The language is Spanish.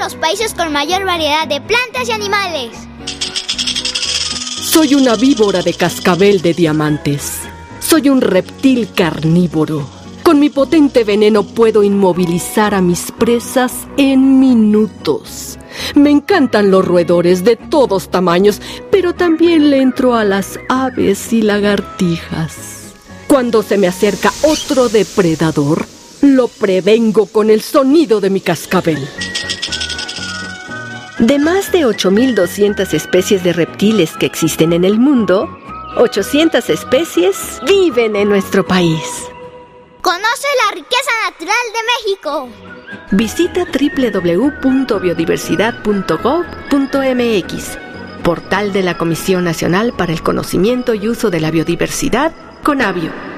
los países con mayor variedad de plantas y animales. Soy una víbora de cascabel de diamantes. Soy un reptil carnívoro. Con mi potente veneno puedo inmovilizar a mis presas en minutos. Me encantan los roedores de todos tamaños, pero también le entro a las aves y lagartijas. Cuando se me acerca otro depredador, lo prevengo con el sonido de mi cascabel. De más de 8.200 especies de reptiles que existen en el mundo, 800 especies viven en nuestro país. Conoce la riqueza natural de México. Visita www.biodiversidad.gov.mx, portal de la Comisión Nacional para el Conocimiento y Uso de la Biodiversidad, CONABIO.